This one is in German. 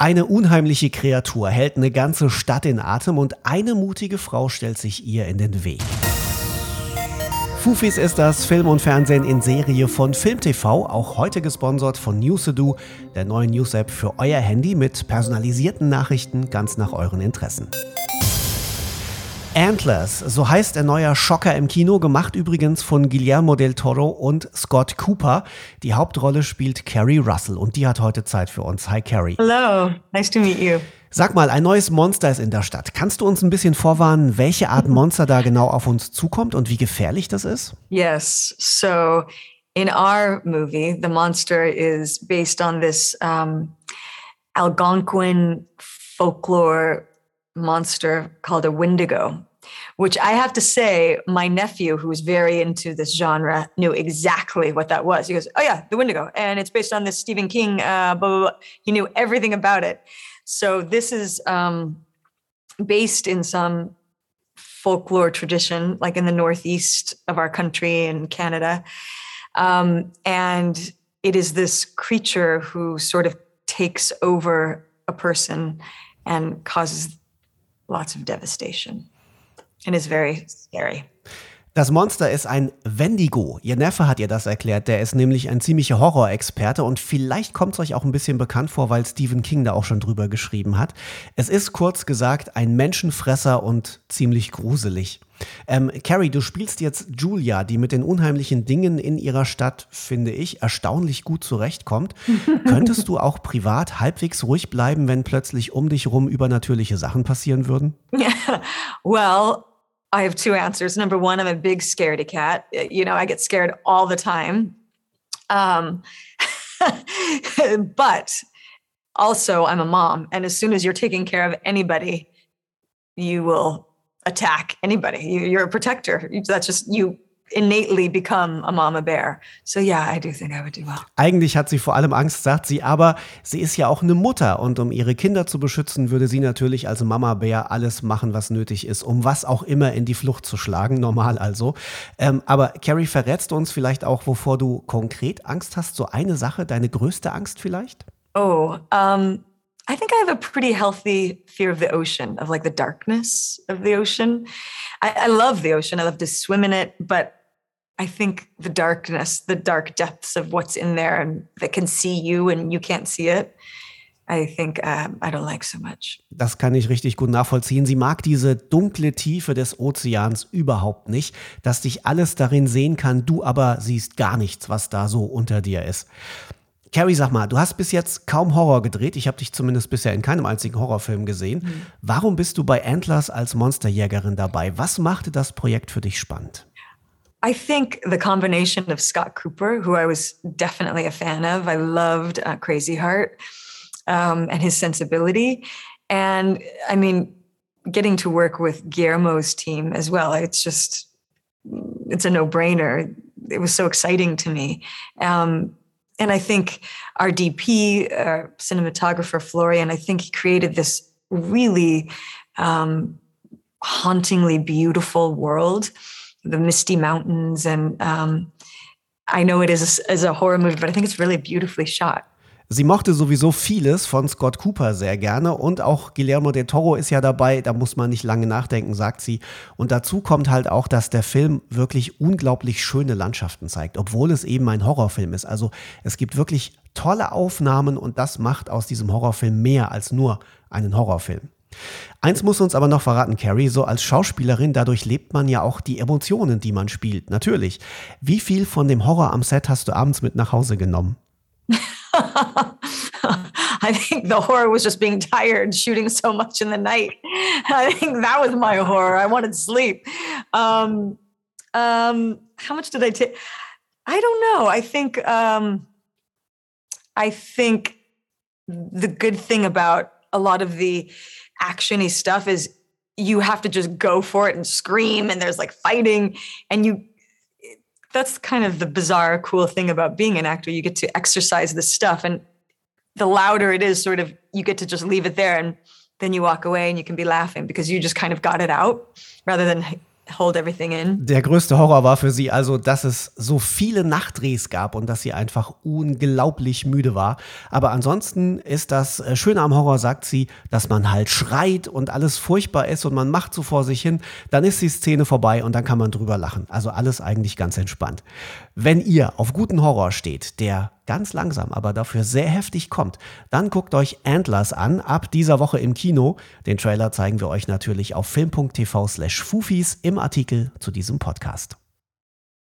Eine unheimliche Kreatur hält eine ganze Stadt in Atem und eine mutige Frau stellt sich ihr in den Weg. Fufis ist das Film und Fernsehen in Serie von FilmTV, auch heute gesponsert von Newsedu, der neuen News-App für euer Handy mit personalisierten Nachrichten ganz nach euren Interessen. Antlers, so heißt der neue Schocker im Kino, gemacht übrigens von Guillermo del Toro und Scott Cooper. Die Hauptrolle spielt Carrie Russell und die hat heute Zeit für uns. Hi Carrie. Hello, nice to meet you. Sag mal, ein neues Monster ist in der Stadt. Kannst du uns ein bisschen vorwarnen, welche Art Monster da genau auf uns zukommt und wie gefährlich das ist? Yes, so in our movie, the monster is based on this um, Algonquin folklore monster called a Wendigo. which I have to say, my nephew, who's very into this genre, knew exactly what that was. He goes, "Oh yeah, The Wendigo," and it's based on this Stephen King. Uh, blah, blah, blah. He knew everything about it. So this is um, based in some folklore tradition, like in the northeast of our country in Canada, um, and it is this creature who sort of takes over a person and causes lots of devastation. and is very scary. Das Monster ist ein Wendigo. Ihr Neffe hat ihr das erklärt. Der ist nämlich ein ziemlicher Horrorexperte und vielleicht kommt es euch auch ein bisschen bekannt vor, weil Stephen King da auch schon drüber geschrieben hat. Es ist kurz gesagt ein Menschenfresser und ziemlich gruselig. Ähm, Carrie, du spielst jetzt Julia, die mit den unheimlichen Dingen in ihrer Stadt, finde ich, erstaunlich gut zurechtkommt. Könntest du auch privat halbwegs ruhig bleiben, wenn plötzlich um dich rum übernatürliche Sachen passieren würden? well, I have two answers. Number one, I'm a big scaredy cat. You know, I get scared all the time. Um, but also, I'm a mom. And as soon as you're taking care of anybody, you will attack anybody. You're a protector. That's just you innately become a mama bear. So yeah, I do think I would do well. Eigentlich hat sie vor allem Angst, sagt sie, aber sie ist ja auch eine Mutter und um ihre Kinder zu beschützen, würde sie natürlich als Mama Bär alles machen, was nötig ist, um was auch immer in die Flucht zu schlagen, normal also. Ähm, aber Carrie, verrätst du uns vielleicht auch, wovor du konkret Angst hast? So eine Sache, deine größte Angst vielleicht? Oh, um, I think I have a pretty healthy fear of the ocean, of like the darkness of the ocean. I, I love the ocean. I love to swim in it, but I think the darkness, the dark depths of what's in there and that can see you and you can't see it. I think um, I don't like so much. Das kann ich richtig gut nachvollziehen. Sie mag diese dunkle Tiefe des Ozeans überhaupt nicht, dass dich alles darin sehen kann, du aber siehst gar nichts, was da so unter dir ist. Carrie, sag mal, du hast bis jetzt kaum Horror gedreht. Ich habe dich zumindest bisher in keinem einzigen Horrorfilm gesehen. Mhm. Warum bist du bei Antlers als Monsterjägerin dabei? Was machte das Projekt für dich spannend? I think the combination of Scott Cooper, who I was definitely a fan of, I loved uh, Crazy Heart um, and his sensibility. And I mean, getting to work with Guillermo's team as well, it's just, it's a no brainer. It was so exciting to me. Um, and I think our DP, uh, cinematographer Florian, I think he created this really um, hauntingly beautiful world the misty mountains. And um, I know it is a, is a horror movie, but I think it's really beautifully shot. Sie mochte sowieso vieles von Scott Cooper sehr gerne und auch Guillermo del Toro ist ja dabei, da muss man nicht lange nachdenken, sagt sie. Und dazu kommt halt auch, dass der Film wirklich unglaublich schöne Landschaften zeigt, obwohl es eben ein Horrorfilm ist. Also es gibt wirklich tolle Aufnahmen und das macht aus diesem Horrorfilm mehr als nur einen Horrorfilm. Eins muss uns aber noch verraten, Carrie, so als Schauspielerin, dadurch lebt man ja auch die Emotionen, die man spielt, natürlich. Wie viel von dem Horror am Set hast du abends mit nach Hause genommen? I think the horror was just being tired, shooting so much in the night. I think that was my horror. I wanted sleep. Um, um, how much did I take? I don't know. I think um, I think the good thing about a lot of the actiony stuff is you have to just go for it and scream and there's like fighting. And you that's kind of the bizarre cool thing about being an actor. You get to exercise this stuff and the louder it is sort of you get to just leave it there and then you walk away and you can be laughing because you just kind of got it out rather than hold everything in. Der größte Horror war für sie also, dass es so viele Nachtdrehs gab und dass sie einfach unglaublich müde war. Aber ansonsten ist das äh, Schöne am Horror, sagt sie, dass man halt schreit und alles furchtbar ist und man macht so vor sich hin. Dann ist die Szene vorbei und dann kann man drüber lachen. Also alles eigentlich ganz entspannt. Wenn ihr auf guten Horror steht, der ganz langsam, aber dafür sehr heftig kommt, dann guckt euch Antlers an, ab dieser Woche im Kino. Den Trailer zeigen wir euch natürlich auf film.tv slash Fufis im Artikel zu diesem Podcast.